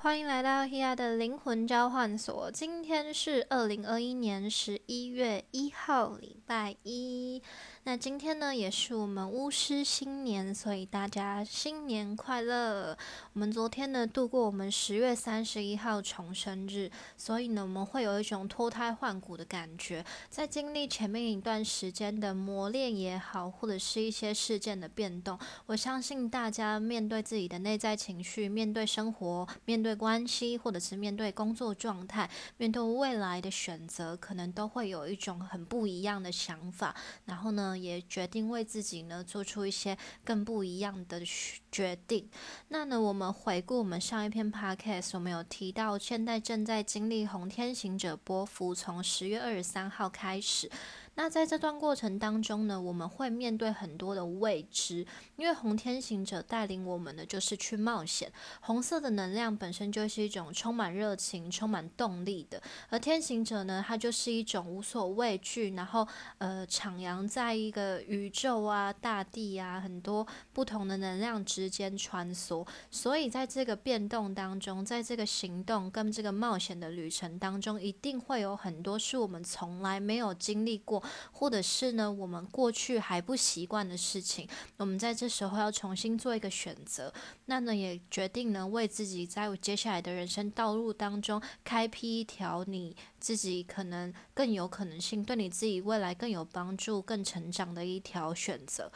欢迎来到 Hia 的灵魂交换所。今天是二零二一年十一月一号，礼拜一。那今天呢，也是我们巫师新年，所以大家新年快乐。我们昨天呢，度过我们十月三十一号重生日，所以呢，我们会有一种脱胎换骨的感觉。在经历前面一段时间的磨练也好，或者是一些事件的变动，我相信大家面对自己的内在情绪，面对生活，面对关系，或者是面对工作状态，面对未来的选择，可能都会有一种很不一样的想法。然后呢？也决定为自己呢做出一些更不一样的决定。那呢，我们回顾我们上一篇 podcast，我们有提到，现在正在经历红天行者波幅，从十月二十三号开始。那在这段过程当中呢，我们会面对很多的未知，因为红天行者带领我们的就是去冒险。红色的能量本身就是一种充满热情、充满动力的，而天行者呢，它就是一种无所畏惧，然后呃徜徉在一个宇宙啊、大地啊很多不同的能量之间穿梭。所以在这个变动当中，在这个行动跟这个冒险的旅程当中，一定会有很多是我们从来没有经历过。或者是呢，我们过去还不习惯的事情，我们在这时候要重新做一个选择。那呢，也决定呢，为自己在接下来的人生道路当中开辟一条你自己可能更有可能性，对你自己未来更有帮助、更成长的一条选择。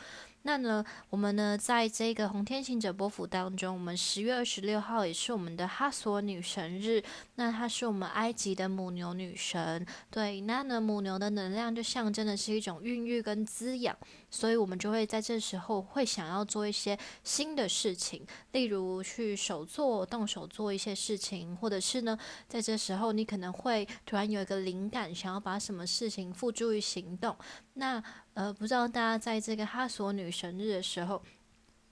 那呢，我们呢，在这个红天行者波幅当中，我们十月二十六号也是我们的哈索女神日。那她是我们埃及的母牛女神，对，那呢，母牛的能量就象征的是一种孕育跟滋养，所以我们就会在这时候会想要做一些新的事情，例如去手做、动手做一些事情，或者是呢，在这时候你可能会突然有一个灵感，想要把什么事情付诸于行动。那呃，不知道大家在这个哈索女神日的时候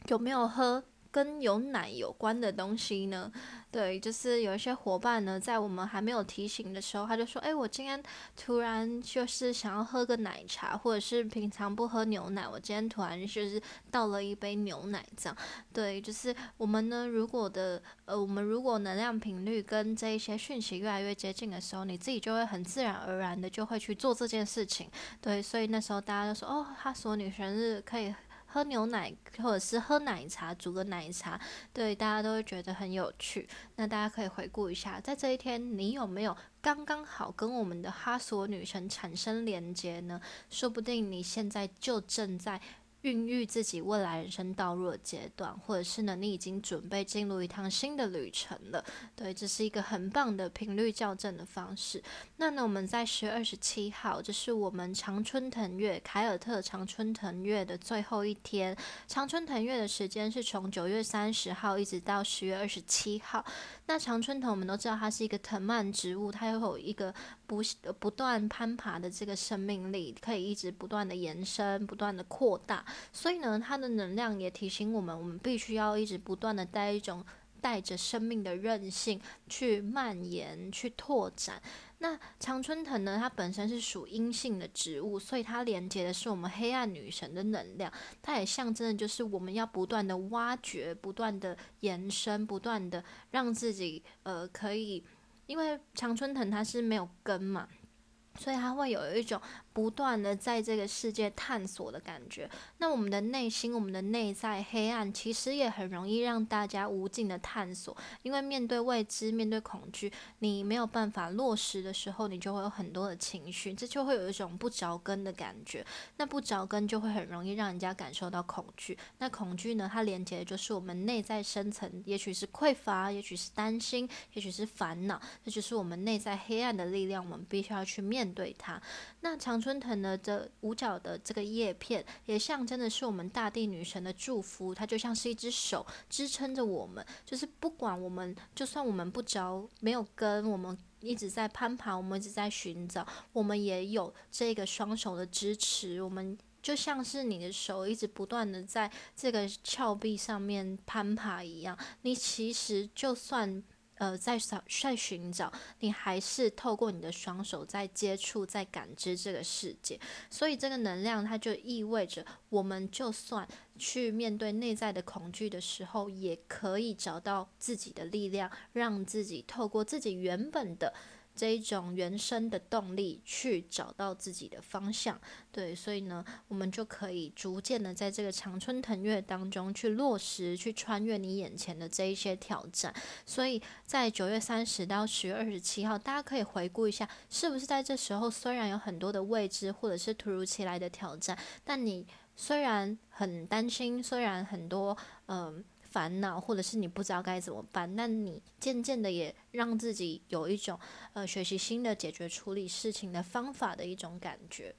有没有喝？跟有奶有关的东西呢？对，就是有一些伙伴呢，在我们还没有提醒的时候，他就说：“哎，我今天突然就是想要喝个奶茶，或者是平常不喝牛奶，我今天突然就是倒了一杯牛奶这样。”对，就是我们呢，如果的呃，我们如果能量频率跟这一些讯息越来越接近的时候，你自己就会很自然而然的就会去做这件事情。对，所以那时候大家就说：“哦，他说女生日可以。”喝牛奶，或者是喝奶茶，煮个奶茶，对大家都会觉得很有趣。那大家可以回顾一下，在这一天，你有没有刚刚好跟我们的哈索女神产生连接呢？说不定你现在就正在。孕育自己未来人生道路的阶段，或者是呢，你已经准备进入一趟新的旅程了。对，这是一个很棒的频率校正的方式。那呢，我们在十月二十七号，这是我们常春藤月凯尔特常春藤月的最后一天。常春藤月的时间是从九月三十号一直到十月二十七号。那常春藤我们都知道，它是一个藤蔓植物，它有一个不不断攀爬的这个生命力，可以一直不断的延伸、不断的扩大。所以呢，它的能量也提醒我们，我们必须要一直不断的带一种带着生命的韧性去蔓延、去拓展。那常春藤呢，它本身是属阴性的植物，所以它连接的是我们黑暗女神的能量。它也象征的就是我们要不断的挖掘、不断的延伸、不断的让自己呃可以，因为常春藤它是没有根嘛，所以它会有一种。不断的在这个世界探索的感觉，那我们的内心、我们的内在黑暗，其实也很容易让大家无尽的探索。因为面对未知、面对恐惧，你没有办法落实的时候，你就会有很多的情绪，这就会有一种不着根的感觉。那不着根就会很容易让人家感受到恐惧。那恐惧呢，它连接的就是我们内在深层，也许是匮乏，也许是担心，也许是烦恼，这就是我们内在黑暗的力量。我们必须要去面对它。那长春。春藤的这五角的这个叶片，也象征的是我们大地女神的祝福。它就像是一只手支撑着我们，就是不管我们，就算我们不着没有根，我们一直在攀爬，我们一直在寻找，我们也有这个双手的支持。我们就像是你的手一直不断的在这个峭壁上面攀爬一样。你其实就算。呃在找在寻找，你还是透过你的双手在接触、在感知这个世界。所以这个能量它就意味着，我们就算去面对内在的恐惧的时候，也可以找到自己的力量，让自己透过自己原本的。这一种原生的动力去找到自己的方向，对，所以呢，我们就可以逐渐的在这个长春藤月当中去落实，去穿越你眼前的这一些挑战。所以在九月三十到十月二十七号，大家可以回顾一下，是不是在这时候虽然有很多的未知或者是突如其来的挑战，但你虽然很担心，虽然很多嗯。烦恼，或者是你不知道该怎么办，那你渐渐的也让自己有一种呃学习新的解决处理事情的方法的一种感觉。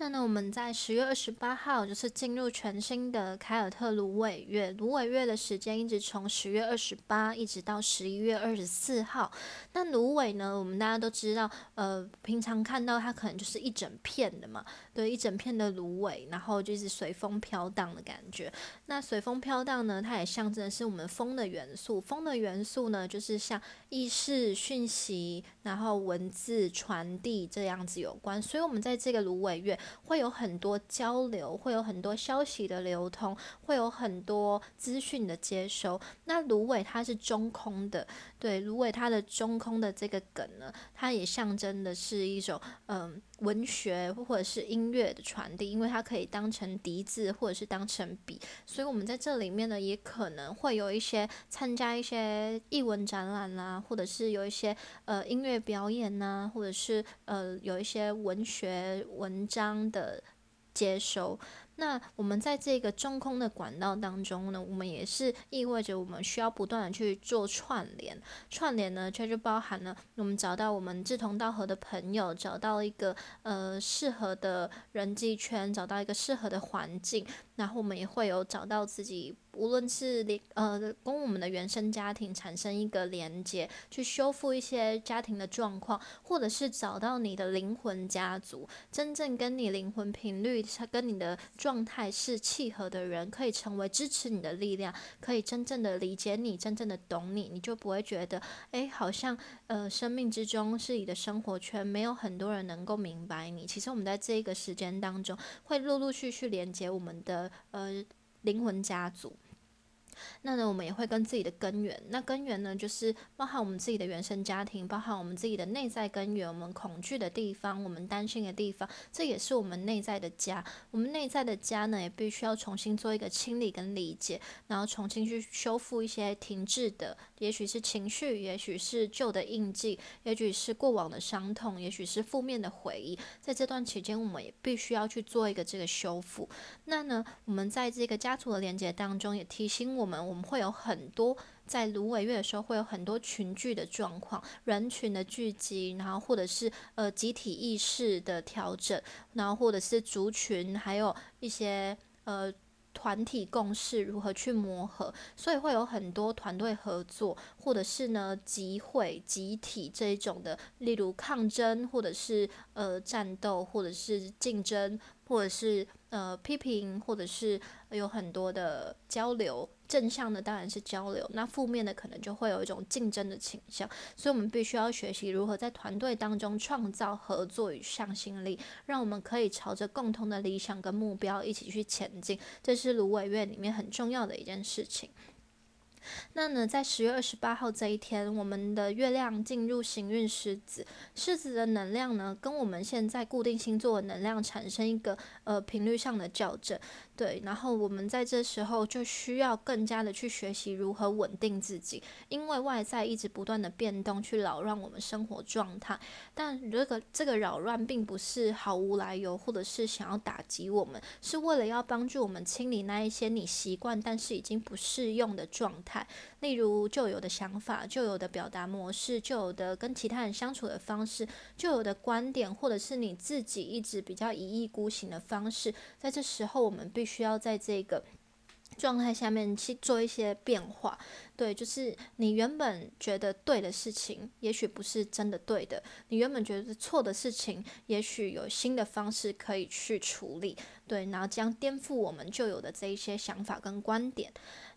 那呢，我们在十月二十八号就是进入全新的凯尔特芦苇月，芦苇月的时间一直从十月二十八一直到十一月二十四号。那芦苇呢，我们大家都知道，呃，平常看到它可能就是一整片的嘛，对，一整片的芦苇，然后就是随风飘荡的感觉。那随风飘荡呢，它也象征的是我们风的元素。风的元素呢，就是像意识、讯息，然后文字传递这样子有关。所以，我们在这个芦苇月。会有很多交流，会有很多消息的流通，会有很多资讯的接收。那芦苇它是中空的，对，芦苇它的中空的这个梗呢，它也象征的是一种嗯文学或者是音乐的传递，因为它可以当成笛子或者是当成笔。所以我们在这里面呢，也可能会有一些参加一些译文展览啦，或者是有一些呃音乐表演呐，或者是呃有一些文学文章。的接收，那我们在这个中空的管道当中呢，我们也是意味着我们需要不断的去做串联，串联呢，却就包含了我们找到我们志同道合的朋友，找到一个呃适合的人际圈，找到一个适合的环境，然后我们也会有找到自己。无论是连呃跟我们的原生家庭产生一个连接，去修复一些家庭的状况，或者是找到你的灵魂家族，真正跟你灵魂频率、跟你的状状态是契合的人，可以成为支持你的力量，可以真正的理解你，真正的懂你，你就不会觉得，哎，好像呃生命之中是你的生活圈，没有很多人能够明白你。其实我们在这一个时间当中，会陆陆续续连接我们的呃。灵魂家族。那呢，我们也会跟自己的根源。那根源呢，就是包含我们自己的原生家庭，包含我们自己的内在根源，我们恐惧的地方，我们担心的地方，这也是我们内在的家。我们内在的家呢，也必须要重新做一个清理跟理解，然后重新去修复一些停滞的，也许是情绪，也许是旧的印记，也许是过往的伤痛，也许是负面的回忆。在这段期间，我们也必须要去做一个这个修复。那呢，我们在这个家族的连接当中，也提醒我。我们会有很多在芦苇月的时候，会有很多群聚的状况，人群的聚集，然后或者是呃集体意识的调整，然后或者是族群，还有一些呃团体共识如何去磨合，所以会有很多团队合作，或者是呢集会、集体这一种的，例如抗争，或者是呃战斗，或者是竞争，或者是呃批评，或者是有很多的交流。正向的当然是交流，那负面的可能就会有一种竞争的倾向，所以我们必须要学习如何在团队当中创造合作与向心力，让我们可以朝着共同的理想跟目标一起去前进，这是芦苇月里面很重要的一件事情。那呢，在十月二十八号这一天，我们的月亮进入行运狮子，狮子的能量呢，跟我们现在固定星座的能量产生一个呃频率上的校正。对，然后我们在这时候就需要更加的去学习如何稳定自己，因为外在一直不断的变动，去扰乱我们生活状态。但这个这个扰乱并不是毫无来由，或者是想要打击我们，是为了要帮助我们清理那一些你习惯但是已经不适用的状态，例如旧有的想法、旧有的表达模式、旧有的跟其他人相处的方式、旧有的观点，或者是你自己一直比较一意孤行的方式。在这时候，我们必须要在这个状态下面去做一些变化。对，就是你原本觉得对的事情，也许不是真的对的；你原本觉得错的事情，也许有新的方式可以去处理。对，然后将颠覆我们旧有的这一些想法跟观点。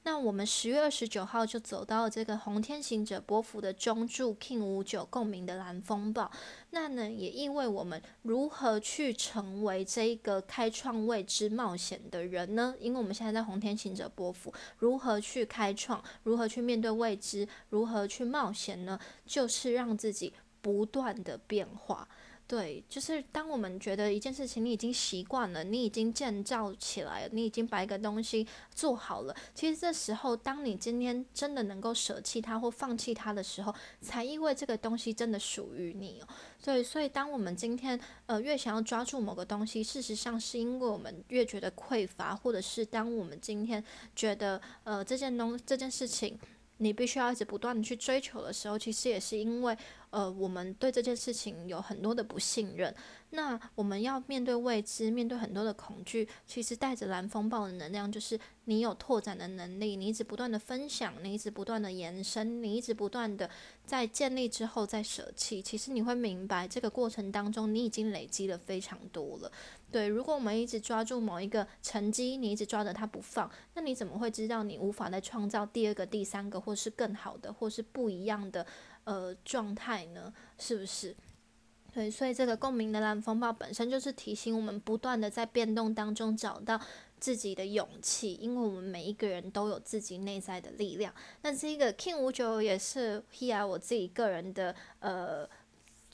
那我们十月二十九号就走到了这个红天行者波幅的中柱 King 五九共鸣的蓝风暴。那呢，也意味我们如何去成为这一个开创未知冒险的人呢？因为我们现在在红天行者波幅，如何去开创，如何去面对未知，如何去冒险呢？就是让自己不断的变化。对，就是当我们觉得一件事情你已经习惯了，你已经建造起来了，你已经把一个东西做好了，其实这时候，当你今天真的能够舍弃它或放弃它的时候，才意味这个东西真的属于你哦。对，所以当我们今天呃越想要抓住某个东西，事实上是因为我们越觉得匮乏，或者是当我们今天觉得呃这件东这件事情。你必须要一直不断的去追求的时候，其实也是因为，呃，我们对这件事情有很多的不信任。那我们要面对未知，面对很多的恐惧，其实带着蓝风暴的能量，就是你有拓展的能力，你一直不断的分享，你一直不断的延伸，你一直不断的在建立之后再舍弃。其实你会明白，这个过程当中，你已经累积了非常多了。对，如果我们一直抓住某一个成绩，你一直抓着它不放，那你怎么会知道你无法再创造第二个、第三个，或是更好的，或是不一样的呃状态呢？是不是？对，所以这个共鸣的蓝风暴本身就是提醒我们，不断的在变动当中找到自己的勇气，因为我们每一个人都有自己内在的力量。那这个 King 五九也是 Here 我自己个人的呃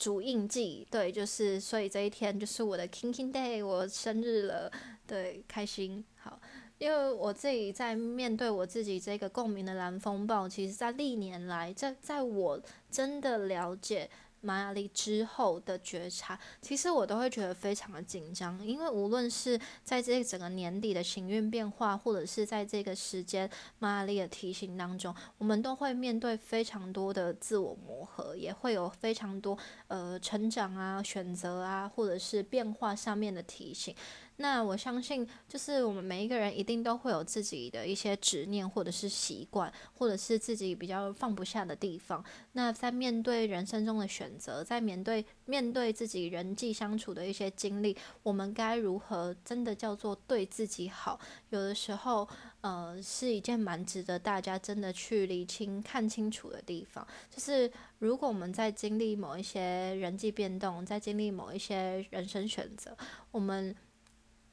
主印记，对，就是所以这一天就是我的 King King Day，我生日了，对，开心好，因为我自己在面对我自己这个共鸣的蓝风暴，其实在历年来，在在我真的了解。玛雅丽之后的觉察，其实我都会觉得非常的紧张，因为无论是在这整个年底的行运变化，或者是在这个时间玛雅丽的提醒当中，我们都会面对非常多的自我磨合，也会有非常多呃成长啊、选择啊，或者是变化上面的提醒。那我相信，就是我们每一个人一定都会有自己的一些执念，或者是习惯，或者是自己比较放不下的地方。那在面对人生中的选择，在面对面对自己人际相处的一些经历，我们该如何真的叫做对自己好？有的时候，呃，是一件蛮值得大家真的去理清、看清楚的地方。就是如果我们在经历某一些人际变动，在经历某一些人生选择，我们。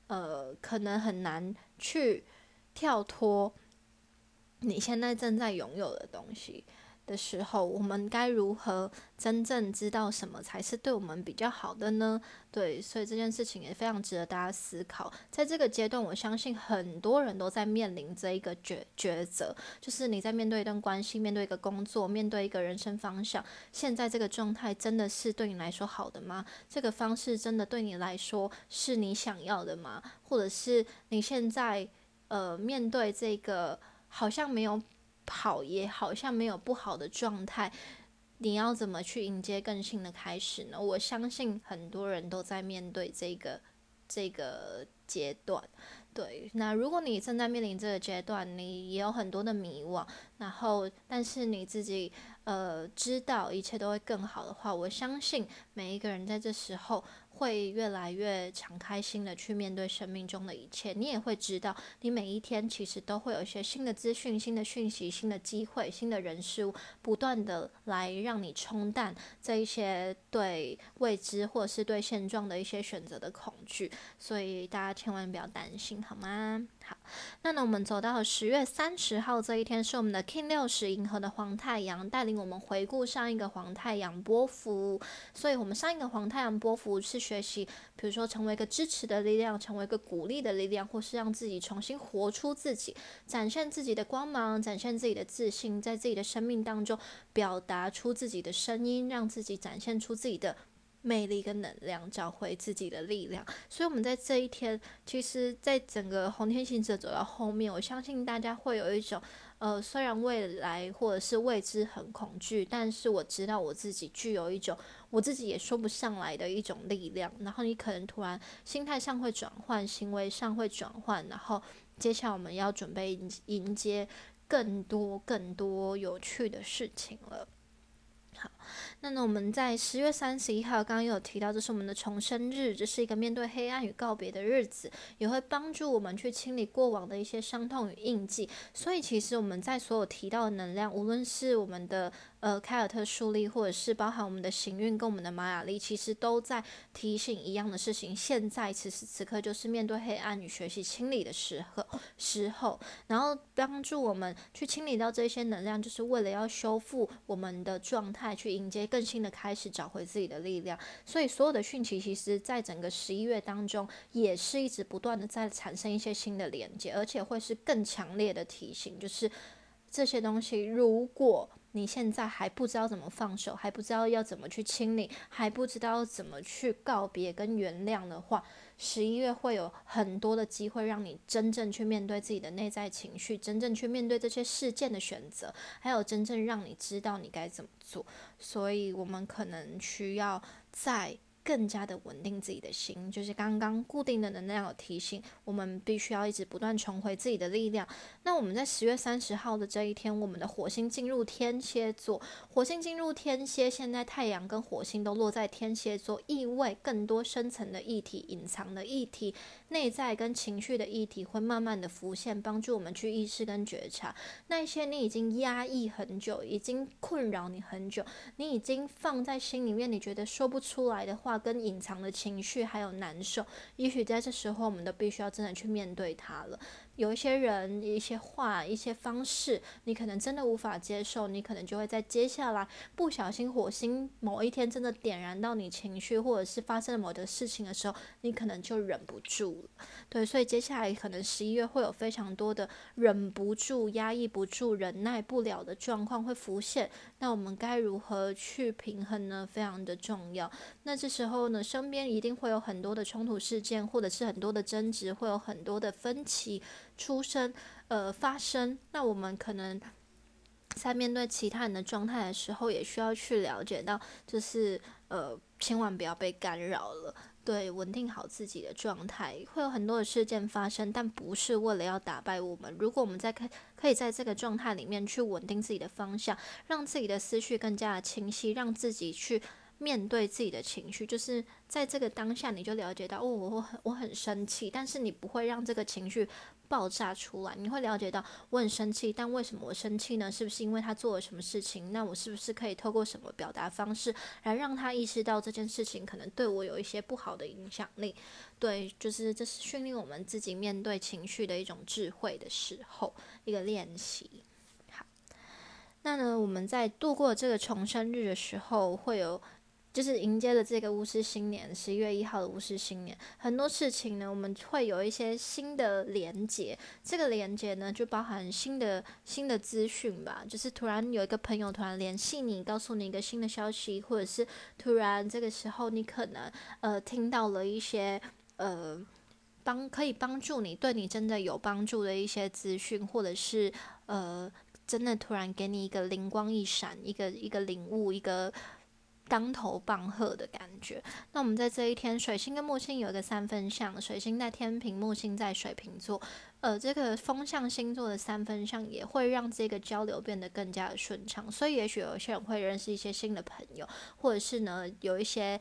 呃，可能很难去跳脱你现在正在拥有的东西。的时候，我们该如何真正知道什么才是对我们比较好的呢？对，所以这件事情也非常值得大家思考。在这个阶段，我相信很多人都在面临这一个抉抉择，就是你在面对一段关系、面对一个工作、面对一个人生方向，现在这个状态真的是对你来说好的吗？这个方式真的对你来说是你想要的吗？或者是你现在呃面对这个好像没有。好也好像没有不好的状态，你要怎么去迎接更新的开始呢？我相信很多人都在面对这个这个阶段。对，那如果你正在面临这个阶段，你也有很多的迷惘，然后但是你自己呃知道一切都会更好的话，我相信每一个人在这时候。会越来越敞开心的去面对生命中的一切，你也会知道，你每一天其实都会有一些新的资讯、新的讯息、新的机会、新的人事物，不断的来让你冲淡这一些对未知或者是对现状的一些选择的恐惧，所以大家千万不要担心，好吗？好，那呢，我们走到十月三十号这一天，是我们的 King 六十银河的黄太阳带领我们回顾上一个黄太阳波幅，所以我们上一个黄太阳波幅是。学习，比如说成为一个支持的力量，成为一个鼓励的力量，或是让自己重新活出自己，展现自己的光芒，展现自己的自信，在自己的生命当中表达出自己的声音，让自己展现出自己的魅力跟能量，找回自己的力量。所以，我们在这一天，其实，在整个红天行者走到后面，我相信大家会有一种。呃，虽然未来或者是未知很恐惧，但是我知道我自己具有一种我自己也说不上来的一种力量。然后你可能突然心态上会转换，行为上会转换，然后接下来我们要准备迎接更多更多有趣的事情了。好，那呢，我们在十月三十一号刚刚有提到，这是我们的重生日，这是一个面对黑暗与告别的日子，也会帮助我们去清理过往的一些伤痛与印记。所以，其实我们在所有提到的能量，无论是我们的。呃，凯尔特树立，或者是包含我们的行运跟我们的玛雅历，其实都在提醒一样的事情。现在此时此刻，就是面对黑暗与学习清理的时候，时候，然后帮助我们去清理到这些能量，就是为了要修复我们的状态，去迎接更新的开始，找回自己的力量。所以，所有的讯息，其实在整个十一月当中，也是一直不断的在产生一些新的连接，而且会是更强烈的提醒，就是这些东西，如果。你现在还不知道怎么放手，还不知道要怎么去清理，还不知道怎么去告别跟原谅的话，十一月会有很多的机会让你真正去面对自己的内在情绪，真正去面对这些事件的选择，还有真正让你知道你该怎么做。所以，我们可能需要在。更加的稳定自己的心，就是刚刚固定的能量有提醒，我们必须要一直不断重回自己的力量。那我们在十月三十号的这一天，我们的火星进入天蝎座，火星进入天蝎，现在太阳跟火星都落在天蝎座，意味更多深层的议题、隐藏的议题、内在跟情绪的议题会慢慢的浮现，帮助我们去意识跟觉察那些你已经压抑很久、已经困扰你很久、你已经放在心里面，你觉得说不出来的话。跟隐藏的情绪还有难受，也许在这时候，我们都必须要真的去面对它了。有一些人、一些话、一些方式，你可能真的无法接受，你可能就会在接下来不小心火星某一天真的点燃到你情绪，或者是发生了某的事情的时候，你可能就忍不住了。对，所以接下来可能十一月会有非常多的忍不住、压抑不住、忍耐不了的状况会浮现。那我们该如何去平衡呢？非常的重要。那这时候呢，身边一定会有很多的冲突事件，或者是很多的争执，会有很多的分歧。出生，呃，发生，那我们可能在面对其他人的状态的时候，也需要去了解到，就是呃，千万不要被干扰了，对，稳定好自己的状态。会有很多的事件发生，但不是为了要打败我们。如果我们在可可以在这个状态里面去稳定自己的方向，让自己的思绪更加的清晰，让自己去。面对自己的情绪，就是在这个当下，你就了解到，哦，我很我很生气，但是你不会让这个情绪爆炸出来。你会了解到，我很生气，但为什么我生气呢？是不是因为他做了什么事情？那我是不是可以透过什么表达方式来让他意识到这件事情可能对我有一些不好的影响力？对，就是这是训练我们自己面对情绪的一种智慧的时候，一个练习。好，那呢，我们在度过这个重生日的时候，会有。就是迎接了这个巫师新年，十一月一号的巫师新年，很多事情呢，我们会有一些新的连接。这个连接呢，就包含新的新的资讯吧。就是突然有一个朋友突然联系你，告诉你一个新的消息，或者是突然这个时候你可能呃听到了一些呃帮可以帮助你，对你真的有帮助的一些资讯，或者是呃真的突然给你一个灵光一闪，一个一个领悟，一个。当头棒喝的感觉。那我们在这一天，水星跟木星有一个三分相，水星在天平，木星在水瓶座。呃，这个风象星座的三分相也会让这个交流变得更加的顺畅。所以，也许有些人会认识一些新的朋友，或者是呢，有一些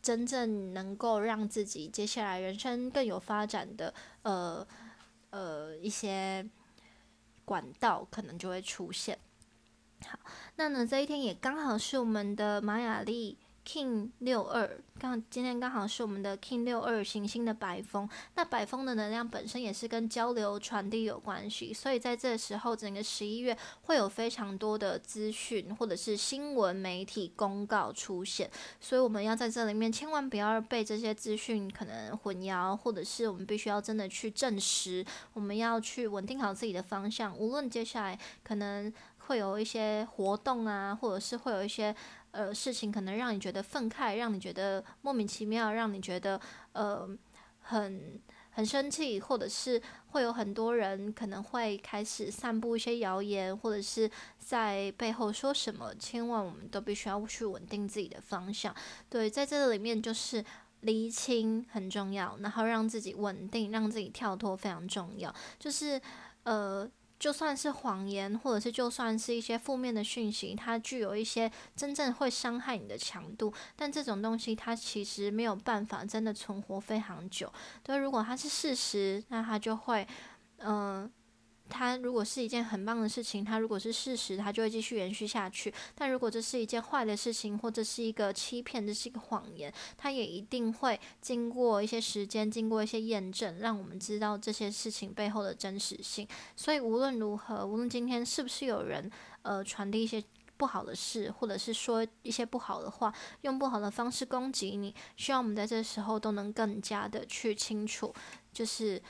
真正能够让自己接下来人生更有发展的呃呃一些管道，可能就会出现。好，那呢，这一天也刚好是我们的玛雅历 King 六二，刚今天刚好是我们的 King 六二行星的白风。那白风的能量本身也是跟交流传递有关系，所以在这时候，整个十一月会有非常多的资讯或者是新闻媒体公告出现，所以我们要在这里面千万不要被这些资讯可能混淆，或者是我们必须要真的去证实，我们要去稳定好自己的方向，无论接下来可能。会有一些活动啊，或者是会有一些呃事情，可能让你觉得愤慨，让你觉得莫名其妙，让你觉得呃很很生气，或者是会有很多人可能会开始散布一些谣言，或者是在背后说什么。千万我们都必须要去稳定自己的方向。对，在这里面就是厘清很重要，然后让自己稳定，让自己跳脱非常重要。就是呃。就算是谎言，或者是就算是一些负面的讯息，它具有一些真正会伤害你的强度，但这种东西它其实没有办法真的存活非常久。对，如果它是事实，那它就会，嗯。它如果是一件很棒的事情，它如果是事实，它就会继续延续下去。但如果这是一件坏的事情，或者是一个欺骗，这是一个谎言，它也一定会经过一些时间，经过一些验证，让我们知道这些事情背后的真实性。所以无论如何，无论今天是不是有人呃传递一些不好的事，或者是说一些不好的话，用不好的方式攻击你，希望我们在这时候都能更加的去清楚，就是。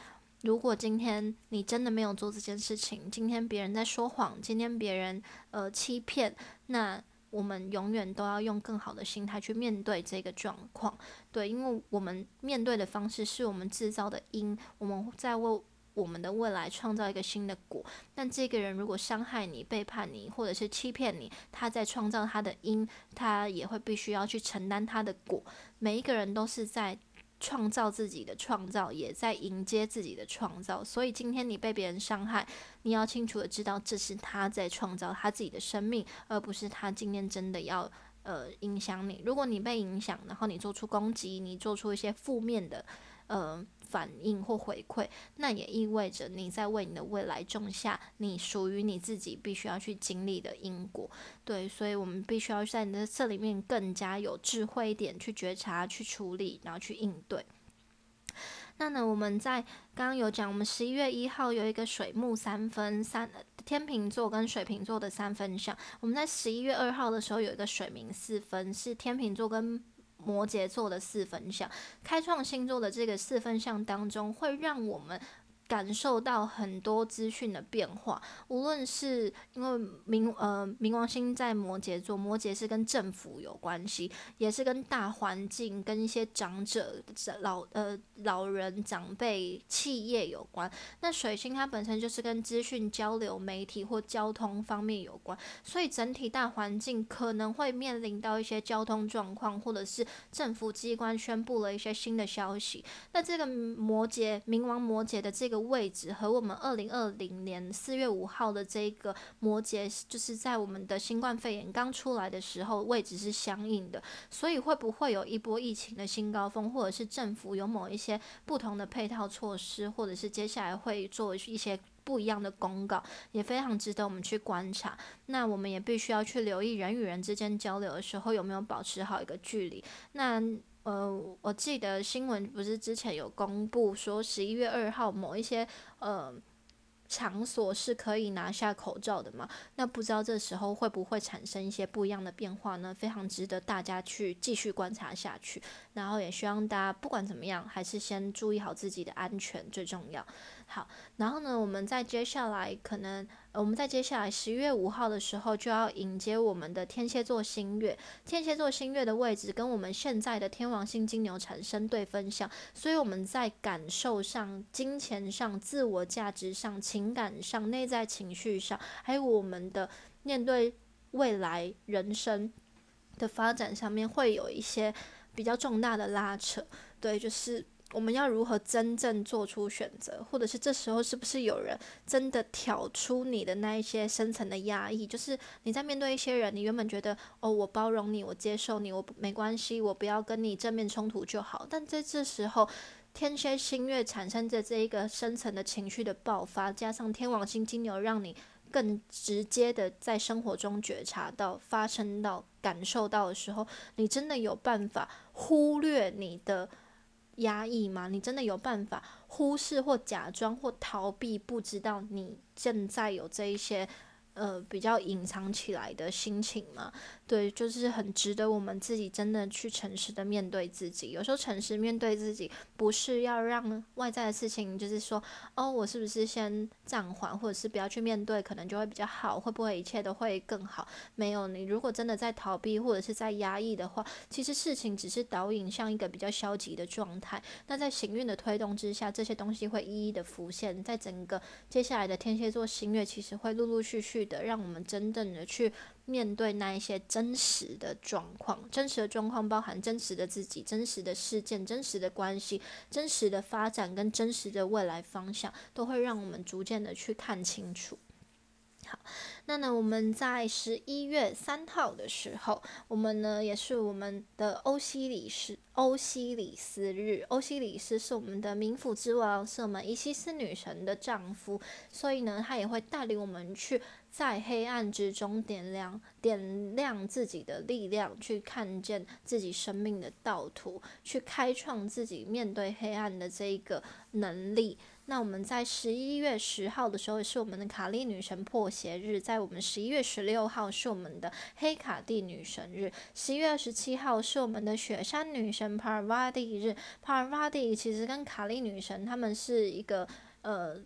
如果今天你真的没有做这件事情，今天别人在说谎，今天别人呃欺骗，那我们永远都要用更好的心态去面对这个状况。对，因为我们面对的方式是我们制造的因，我们在为我们的未来创造一个新的果。但这个人如果伤害你、背叛你，或者是欺骗你，他在创造他的因，他也会必须要去承担他的果。每一个人都是在。创造自己的创造，也在迎接自己的创造。所以今天你被别人伤害，你要清楚的知道，这是他在创造他自己的生命，而不是他今天真的要呃影响你。如果你被影响，然后你做出攻击，你做出一些负面的呃。反应或回馈，那也意味着你在为你的未来种下你属于你自己必须要去经历的因果。对，所以我们必须要在你的这里面更加有智慧一点，去觉察、去处理，然后去应对。那呢，我们在刚刚有讲，我们十一月一号有一个水木三分三天秤座跟水瓶座的三分相。我们在十一月二号的时候有一个水明四分，是天秤座跟。摩羯座的四分相，开创星座的这个四分相当中，会让我们。感受到很多资讯的变化，无论是因为冥呃冥王星在摩羯座，摩羯是跟政府有关系，也是跟大环境、跟一些长者、老呃老人、长辈、企业有关。那水星它本身就是跟资讯交流、媒体或交通方面有关，所以整体大环境可能会面临到一些交通状况，或者是政府机关宣布了一些新的消息。那这个摩羯冥王摩羯的这个。位置和我们二零二零年四月五号的这个摩羯，就是在我们的新冠肺炎刚出来的时候，位置是相应的。所以会不会有一波疫情的新高峰，或者是政府有某一些不同的配套措施，或者是接下来会做一些不一样的公告，也非常值得我们去观察。那我们也必须要去留意人与人之间交流的时候有没有保持好一个距离。那呃，我记得新闻不是之前有公布说十一月二号某一些呃场所是可以拿下口罩的嘛？那不知道这时候会不会产生一些不一样的变化呢？非常值得大家去继续观察下去。然后也希望大家不管怎么样，还是先注意好自己的安全最重要。好，然后呢，我们在接下来可能，我们在接下来十一月五号的时候就要迎接我们的天蝎座新月。天蝎座新月的位置跟我们现在的天王星金牛产生对分相，所以我们在感受上、金钱上、自我价值上、情感上、内在情绪上，还有我们的面对未来人生的发展上面，会有一些比较重大的拉扯。对，就是。我们要如何真正做出选择，或者是这时候是不是有人真的挑出你的那一些深层的压抑？就是你在面对一些人，你原本觉得哦，我包容你，我接受你，我没关系，我不要跟你正面冲突就好。但在这时候，天蝎星月产生的这一个深层的情绪的爆发，加上天王星金牛，让你更直接的在生活中觉察到、发生到、感受到的时候，你真的有办法忽略你的。压抑吗？你真的有办法忽视或假装或逃避？不知道你正在有这一些。呃，比较隐藏起来的心情吗，对，就是很值得我们自己真的去诚实的面对自己。有时候诚实面对自己，不是要让外在的事情，就是说，哦，我是不是先暂缓，或者是不要去面对，可能就会比较好？会不会一切都会更好？没有，你如果真的在逃避或者是在压抑的话，其实事情只是导引向一个比较消极的状态。那在行运的推动之下，这些东西会一一的浮现，在整个接下来的天蝎座星月，其实会陆陆续续。的，让我们真正的去面对那一些真实的状况。真实的状况包含真实的自己、真实的事件、真实的关系、真实的发展跟真实的未来方向，都会让我们逐渐的去看清楚。好，那呢，我们在十一月三号的时候，我们呢也是我们的欧西里斯欧西里斯日。欧西里斯是我们的冥府之王，是我们伊西斯女神的丈夫，所以呢，他也会带领我们去在黑暗之中点亮点亮自己的力量，去看见自己生命的道途，去开创自己面对黑暗的这一个能力。那我们在十一月十号的时候是我们的卡利女神破邪日，在我们十一月十六号是我们的黑卡蒂女神日，十一月二十七号是我们的雪山女神帕尔瓦蒂日。帕尔瓦蒂其实跟卡利女神他们是一个呃，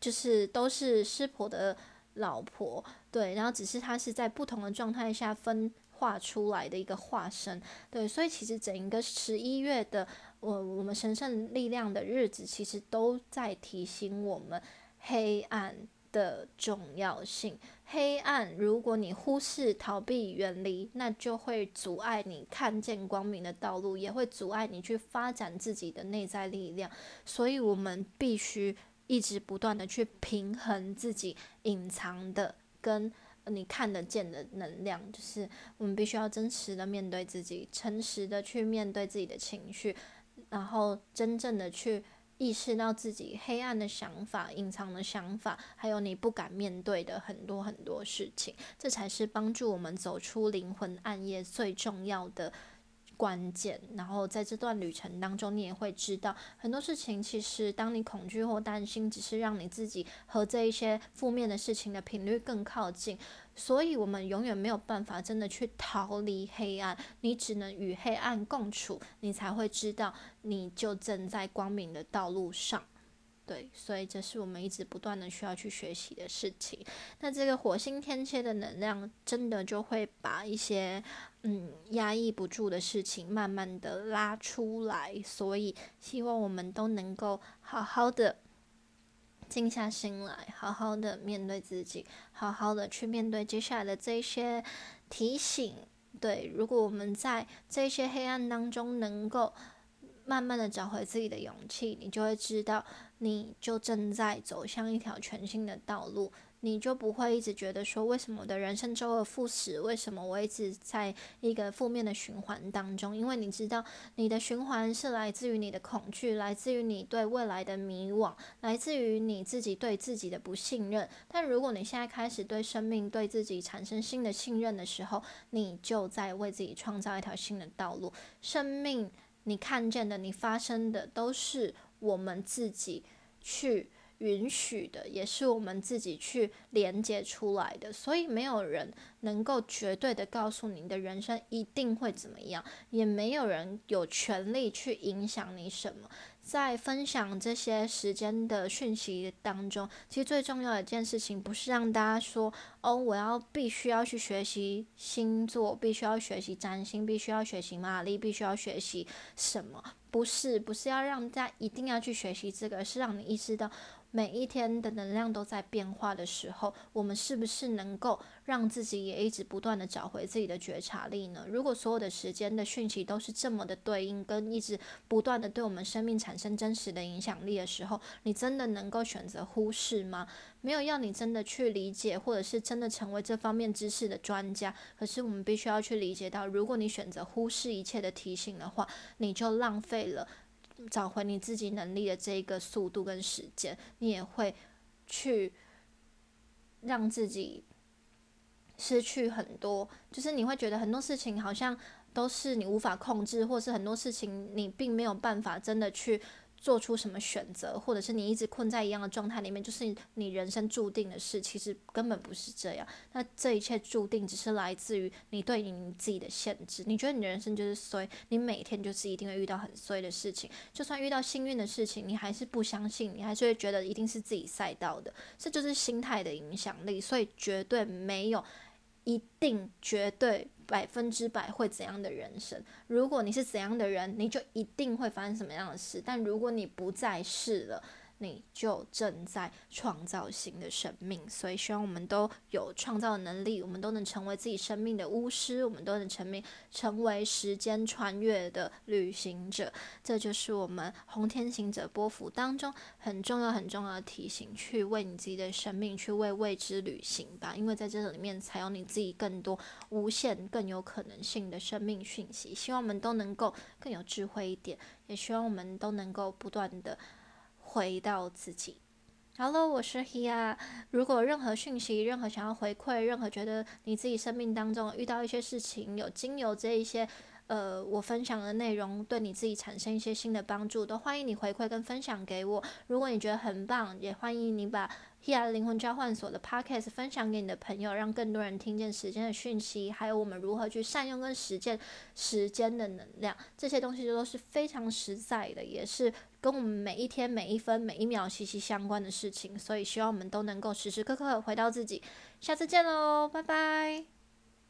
就是都是湿婆的老婆，对，然后只是她是在不同的状态下分化出来的一个化身，对，所以其实整一个十一月的。我我们神圣力量的日子，其实都在提醒我们黑暗的重要性。黑暗，如果你忽视、逃避、远离，那就会阻碍你看见光明的道路，也会阻碍你去发展自己的内在力量。所以，我们必须一直不断的去平衡自己隐藏的跟你看得见的能量。就是我们必须要真实的面对自己，诚实的去面对自己的情绪。然后真正的去意识到自己黑暗的想法、隐藏的想法，还有你不敢面对的很多很多事情，这才是帮助我们走出灵魂暗夜最重要的。关键，然后在这段旅程当中，你也会知道很多事情。其实，当你恐惧或担心，只是让你自己和这一些负面的事情的频率更靠近。所以，我们永远没有办法真的去逃离黑暗，你只能与黑暗共处，你才会知道你就正在光明的道路上。对，所以这是我们一直不断的需要去学习的事情。那这个火星天蝎的能量，真的就会把一些嗯压抑不住的事情，慢慢的拉出来。所以希望我们都能够好好的静下心来，好好的面对自己，好好的去面对接下来的这些提醒。对，如果我们在这些黑暗当中能够慢慢的找回自己的勇气，你就会知道。你就正在走向一条全新的道路，你就不会一直觉得说，为什么我的人生周而复始？为什么我一直在一个负面的循环当中？因为你知道，你的循环是来自于你的恐惧，来自于你对未来的迷惘，来自于你自己对自己的不信任。但如果你现在开始对生命、对自己产生新的信任的时候，你就在为自己创造一条新的道路。生命，你看见的、你发生的，都是。我们自己去允许的，也是我们自己去连接出来的，所以没有人能够绝对的告诉你的人生一定会怎么样，也没有人有权利去影响你什么。在分享这些时间的讯息当中，其实最重要的一件事情，不是让大家说哦，我要必须要去学习星座，必须要学习占星，必须要学习玛丽，必须要学习什么？不是，不是要让大家一定要去学习这个，是让你意识到。每一天的能量都在变化的时候，我们是不是能够让自己也一直不断的找回自己的觉察力呢？如果所有的时间的讯息都是这么的对应，跟一直不断的对我们生命产生真实的影响力的时候，你真的能够选择忽视吗？没有要你真的去理解，或者是真的成为这方面知识的专家。可是我们必须要去理解到，如果你选择忽视一切的提醒的话，你就浪费了。找回你自己能力的这一个速度跟时间，你也会去让自己失去很多，就是你会觉得很多事情好像都是你无法控制，或是很多事情你并没有办法真的去。做出什么选择，或者是你一直困在一样的状态里面，就是你人生注定的事，其实根本不是这样。那这一切注定只是来自于你对你自己的限制。你觉得你的人生就是衰，你每天就是一定会遇到很衰的事情。就算遇到幸运的事情，你还是不相信，你还是会觉得一定是自己赛道的。这就是心态的影响力，所以绝对没有一定绝对。百分之百会怎样的人生？如果你是怎样的人，你就一定会发生什么样的事。但如果你不再是了，你就正在创造新的生命。所以希望我们都有创造能力，我们都能成为自己生命的巫师，我们都能成名成为时间穿越的旅行者。这就是我们红天行者波幅当中很重要很重要的提醒：去为你自己的生命去为未知旅行吧，因为在这里面才有你自己更多无限更有可能性的生命讯息。希望我们都能够更有智慧一点，也希望我们都能够不断的回到自己。Hello，我是 Hia。如果任何讯息、任何想要回馈、任何觉得你自己生命当中遇到一些事情，有经由这一些呃我分享的内容，对你自己产生一些新的帮助，都欢迎你回馈跟分享给我。如果你觉得很棒，也欢迎你把。Hia 灵魂交换所的 Podcast 分享给你的朋友，让更多人听见时间的讯息，还有我们如何去善用跟实践时间的能量，这些东西都是非常实在的，也是跟我们每一天每一分每一秒息息相关的事情。所以希望我们都能够时时刻刻回到自己。下次见喽，拜拜。